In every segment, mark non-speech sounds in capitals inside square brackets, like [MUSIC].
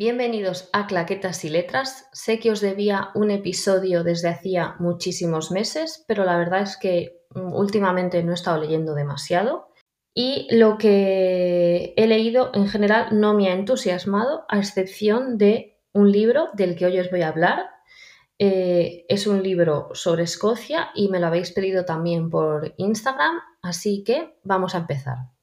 Bienvenidos a Claquetas y Letras. Sé que os debía un episodio desde hacía muchísimos meses, pero la verdad es que mm, últimamente no he estado leyendo demasiado y lo que he leído en general no me ha entusiasmado, a excepción de un libro del que hoy os voy a hablar. Eh, es un libro sobre Escocia y me lo habéis pedido también por Instagram, así que vamos a empezar.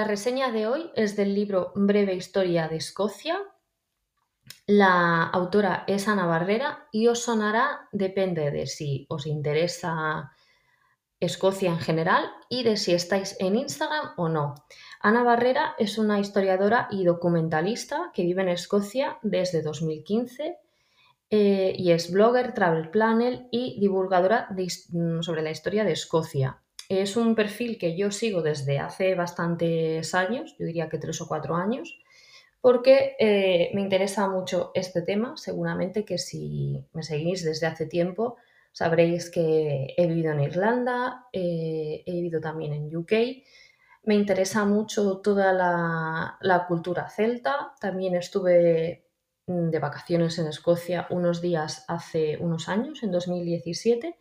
La reseña de hoy es del libro Breve Historia de Escocia. La autora es Ana Barrera y os sonará, depende de si os interesa Escocia en general y de si estáis en Instagram o no. Ana Barrera es una historiadora y documentalista que vive en Escocia desde 2015 eh, y es blogger, travel planner y divulgadora sobre la historia de Escocia. Es un perfil que yo sigo desde hace bastantes años, yo diría que tres o cuatro años, porque eh, me interesa mucho este tema. Seguramente que si me seguís desde hace tiempo, sabréis que he vivido en Irlanda, eh, he vivido también en UK. Me interesa mucho toda la, cultura celta. También estuve mm, de vacaciones en Escocia unos días hace unos años, en 2017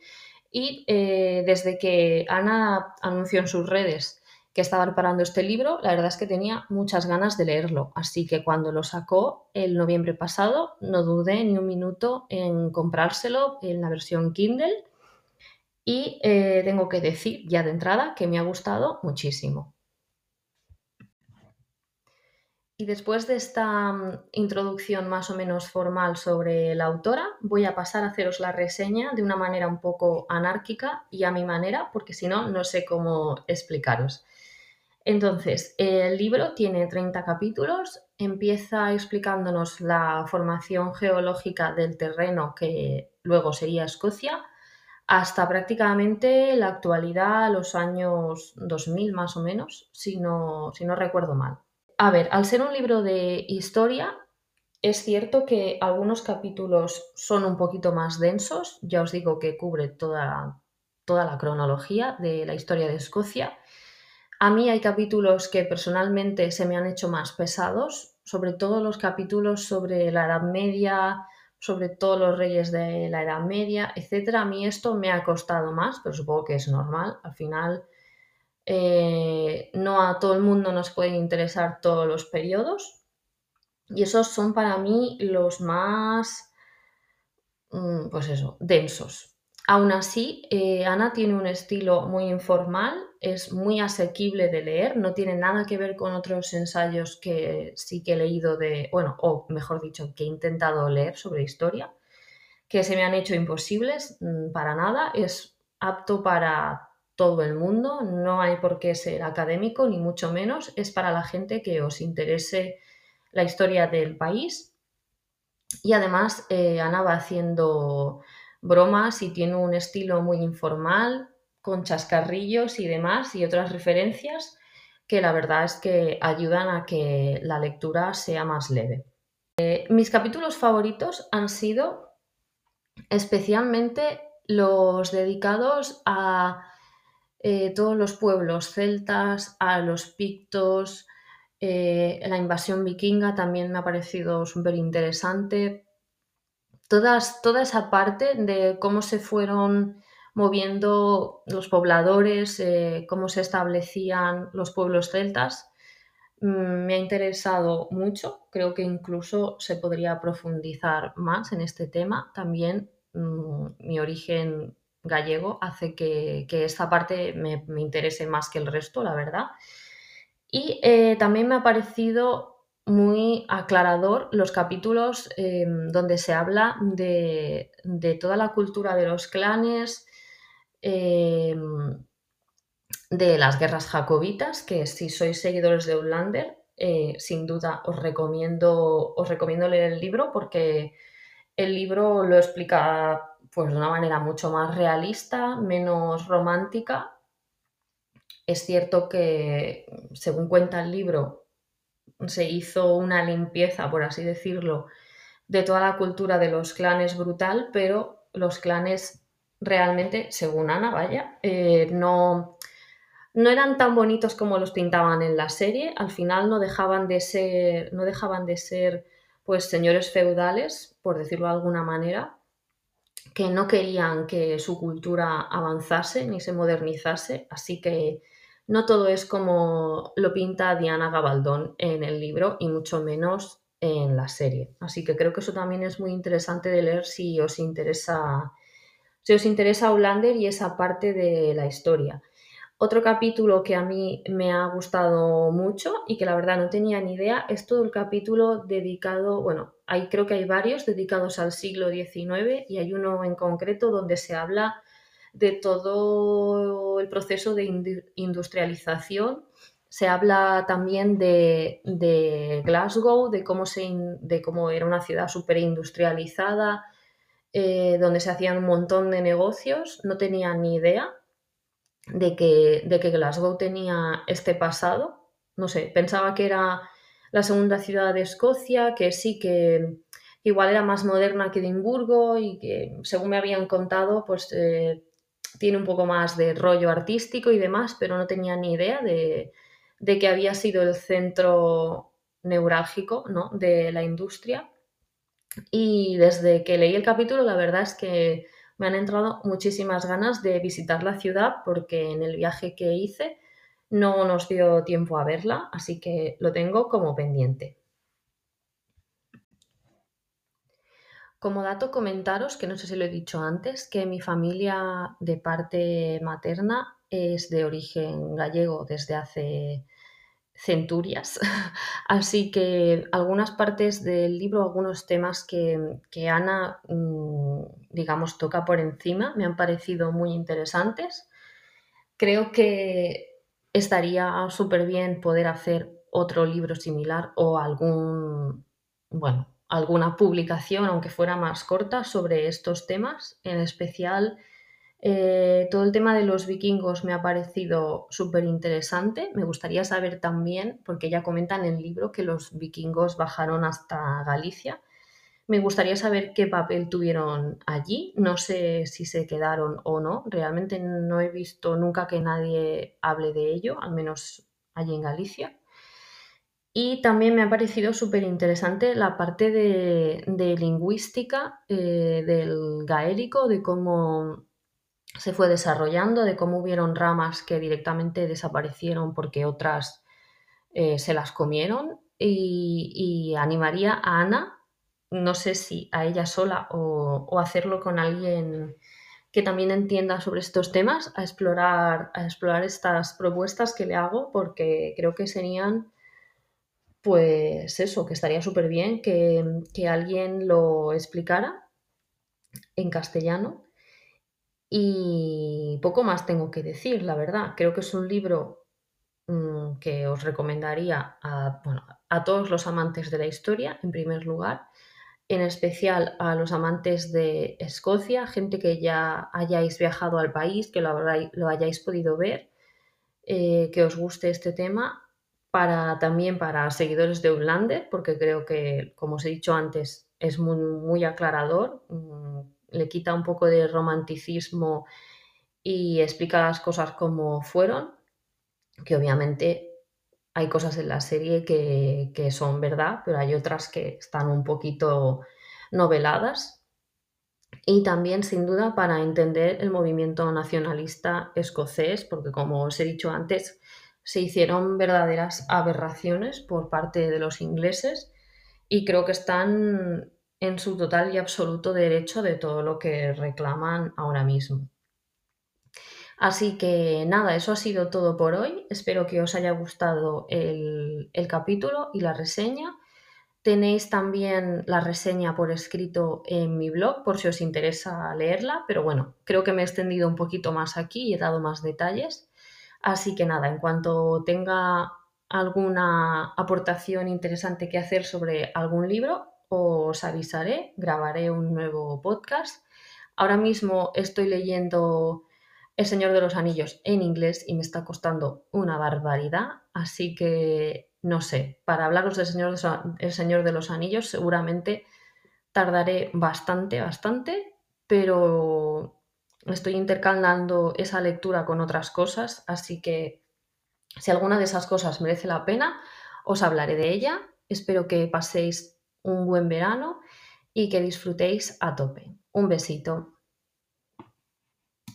y eh, desde que Ana anunció en sus redes que estaba preparando este libro, la verdad es que tenía muchas ganas de leerlo. Así que cuando lo sacó el noviembre pasado, no dudé ni un minuto en comprárselo en la versión Kindle. Y eh, tengo que decir ya de entrada que me ha gustado muchísimo. Y después de esta mm, introducción más o menos formal sobre la autora, voy a pasar a haceros la reseña de una manera un poco anárquica y a mi manera, porque si no, no sé cómo explicaros. Entonces, el libro tiene 30 capítulos, empieza explicándonos la formación geológica del terreno que luego sería Escocia, hasta prácticamente la actualidad, los años 2000 más o menos, si no, si no recuerdo mal. A ver, al ser un libro de historia, es cierto que algunos capítulos son un poquito más densos, ya os digo que cubre toda, toda la cronología de la historia de Escocia. A mí hay capítulos que personalmente se me han hecho más pesados, sobre todo los capítulos sobre la Edad Media, sobre todos los reyes de la Edad Media, etc. A mí esto me ha costado más, pero supongo que es normal. Al final eh, no a todo el mundo nos pueden interesar todos los periodos. Y esos son para mí los más, mm, pues eso, densos. Aún así, eh, Ana tiene un estilo muy informal, es muy asequible de leer, no tiene nada que ver con otros ensayos que sí que he leído de, bueno, o mejor dicho, que he intentado leer sobre historia, que se me han hecho imposibles mm, para nada, es apto para todo el mundo, no hay por qué ser académico, ni mucho menos, es para la gente que os interese la historia del país. Y además eh, Ana va haciendo bromas y tiene un estilo muy informal, con chascarrillos y demás, y otras referencias que la verdad es que ayudan a que la lectura sea más leve. Eh, mis capítulos favoritos han sido especialmente los dedicados a eh, todos los pueblos celtas, a los pictos, eh, la invasión vikinga también me ha parecido súper interesante. toda esa parte de cómo se fueron moviendo los pobladores, eh, cómo se establecían los pueblos celtas, mm, me ha interesado mucho. Creo que incluso se podría profundizar más en este tema. También mm, mi origen gallego hace que, esta parte me, interese más que el resto, la verdad. Y eh, también me ha parecido muy aclarador los capítulos em, donde se habla de, toda la cultura de los clanes, em, de las guerras jacobitas, que si sois seguidores de Outlander, eh, sin duda os recomiendo, os recomiendo leer el libro porque el libro lo explica pues de una manera mucho más realista, menos romántica. Es cierto que, según cuenta el libro, se hizo una limpieza, por así decirlo, de toda la cultura de los clanes brutal, pero los clanes realmente, según Ana, vaya, eh, no, no eran tan bonitos como los pintaban en la serie. Al final no dejaban de ser, no dejaban de ser pues señores feudales, por decirlo de alguna manera, que no querían que su cultura avanzase ni se modernizase, así que no todo es como lo pinta Diana Gabaldón en el libro y mucho menos en la serie. Así que creo que eso también es muy interesante de leer si os interesa si os interesa y esa parte de la historia. Otro capítulo que a mí me ha gustado mucho y que la verdad no tenía ni idea es todo el capítulo dedicado, bueno, hay, creo que hay varios dedicados al siglo XIX y hay uno en concreto donde se habla de todo el proceso de industrialización. Se habla también de, Glasgow, de cómo, se, de cómo era una ciudad súper industrializada, eh, donde se hacían un montón de negocios. No tenía ni idea de que, de que Glasgow tenía este pasado. No sé, pensaba que era la segunda ciudad de Escocia, que sí que igual era más moderna que Edimburgo y que, según me habían contado, pues eh, tiene un poco más de rollo artístico y demás, pero no tenía ni idea de, que había sido el centro neurálgico ¿no? de la industria. Y desde que leí el capítulo, la verdad es que me han entrado muchísimas ganas de visitar la ciudad porque en el viaje que hice no nos dio tiempo a verla, así que lo tengo como pendiente. Como dato comentaros, que no sé si lo he dicho antes, que mi familia de parte materna es de origen gallego desde hace centurias. [LAUGHS] Así que algunas partes del libro, algunos temas que, Ana, mm, digamos, toca por encima, me han parecido muy interesantes. Creo que estaría súper bien poder hacer otro libro similar o algún, bueno, alguna publicación, aunque fuera más corta, sobre estos temas, en especial eh, todo el tema de los vikingos me ha parecido súper interesante. Me gustaría saber también, porque ya comentan en el libro que los vikingos bajaron hasta Galicia. Me gustaría saber qué papel tuvieron allí. No sé si se quedaron o no. Realmente no he visto nunca que nadie hable de ello, al menos allí en Galicia. Y también me ha parecido súper interesante la parte de, lingüística eh, del gaélico, de cómo se fue desarrollando, de cómo hubieron ramas que directamente desaparecieron porque otras eh, se las comieron. Y, animaría a Ana, no sé si a ella sola o, hacerlo con alguien que también entienda sobre estos temas, a explorar, a explorar estas propuestas que le hago, porque creo que serían, pues eso, que estaría súper bien que, que alguien lo explicara en castellano y poco más tengo que decir, la verdad. Creo que es un libro mm, que os recomendaría a, a todos los amantes de la historia, en primer lugar, en especial a los amantes de Escocia, gente que ya hayáis viajado al país, que lo, lo hayáis podido ver, eh, que os guste este tema, para, también para seguidores de Outlander, porque creo que, como os he dicho antes, es muy, muy aclarador. Mm, le quita un poco de romanticismo y explica las cosas como fueron, que obviamente hay cosas en la serie que, son verdad, pero hay otras que están un poquito noveladas. Y también, sin duda, para entender el movimiento nacionalista escocés, porque como os he dicho antes, se hicieron verdaderas aberraciones por parte de los ingleses y creo que están en su total y absoluto derecho de todo lo que reclaman ahora mismo. Así que nada, eso ha sido todo por hoy. Espero que os haya gustado el, capítulo y la reseña. Tenéis también la reseña por escrito en mi blog por si os interesa leerla, pero bueno, creo que me he extendido un poquito más aquí y he dado más detalles. Así que nada, en cuanto tenga alguna aportación interesante que hacer sobre algún libro, os avisaré, grabaré un nuevo podcast. Ahora mismo estoy leyendo El Señor de los Anillos en inglés y me está costando una barbaridad, así que no sé, para hablaros del Señor de, el Señor de los Anillos seguramente tardaré bastante, bastante, pero estoy intercalando esa lectura con otras cosas, así que si alguna de esas cosas merece la pena, os hablaré de ella. Espero que paséis un buen verano y que disfrutéis a tope. Un besito.